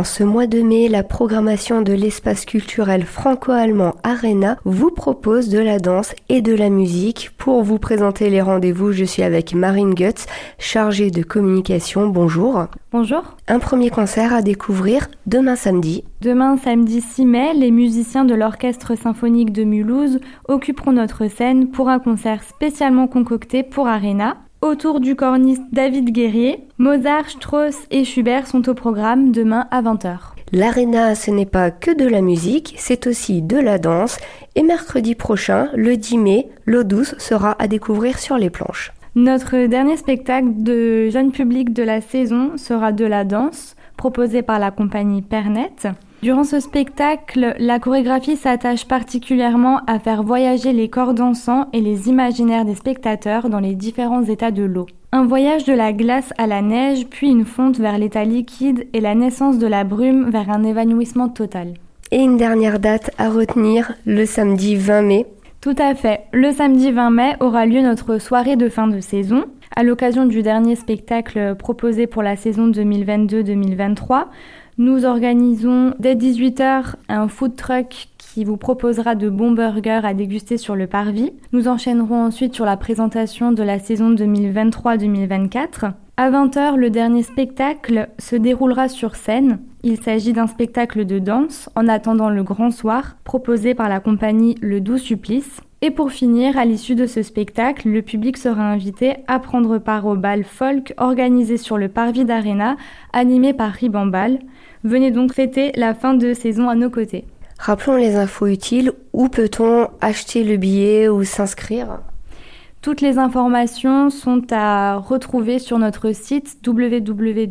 En ce mois de mai, la programmation de l'espace culturel franco-allemand Arena vous propose de la danse et de la musique. Pour vous présenter les rendez-vous, je suis avec Marine Goetz, chargée de communication. Bonjour. Bonjour. Un premier concert à découvrir demain samedi. Demain samedi 6 mai, les musiciens de l'Orchestre symphonique de Mulhouse occuperont notre scène pour un concert spécialement concocté pour Arena. Autour du corniste David Guerrier, Mozart, Strauss et Schubert sont au programme demain à 20h. L'Arena, ce n'est pas que de la musique, c'est aussi de la danse. Et mercredi prochain, le 10 mai, l'eau douce sera à découvrir sur les planches. Notre dernier spectacle de jeune public de la saison sera de la danse, proposé par la compagnie Pernet. Durant ce spectacle, la chorégraphie s'attache particulièrement à faire voyager les corps dansants et les imaginaires des spectateurs dans les différents états de l'eau. Un voyage de la glace à la neige, puis une fonte vers l'état liquide et la naissance de la brume vers un évanouissement total. Et une dernière date à retenir, le samedi 20 mai. Tout à fait. Le samedi 20 mai aura lieu notre soirée de fin de saison. À l'occasion du dernier spectacle proposé pour la saison 2022-2023, nous organisons dès 18h un food truck qui vous proposera de bons burgers à déguster sur le parvis. Nous enchaînerons ensuite sur la présentation de la saison 2023-2024. À 20h, le dernier spectacle se déroulera sur scène. Il s'agit d'un spectacle de danse en attendant le grand soir proposé par la compagnie Le Doux Supplice. Et pour finir, à l'issue de ce spectacle, le public sera invité à prendre part au bal folk organisé sur le parvis d'Arena, animé par Ribambal. Venez donc fêter la fin de saison à nos côtés. Rappelons les infos utiles. Où peut-on acheter le billet ou s'inscrire? Toutes les informations sont à retrouver sur notre site www.arena.eu.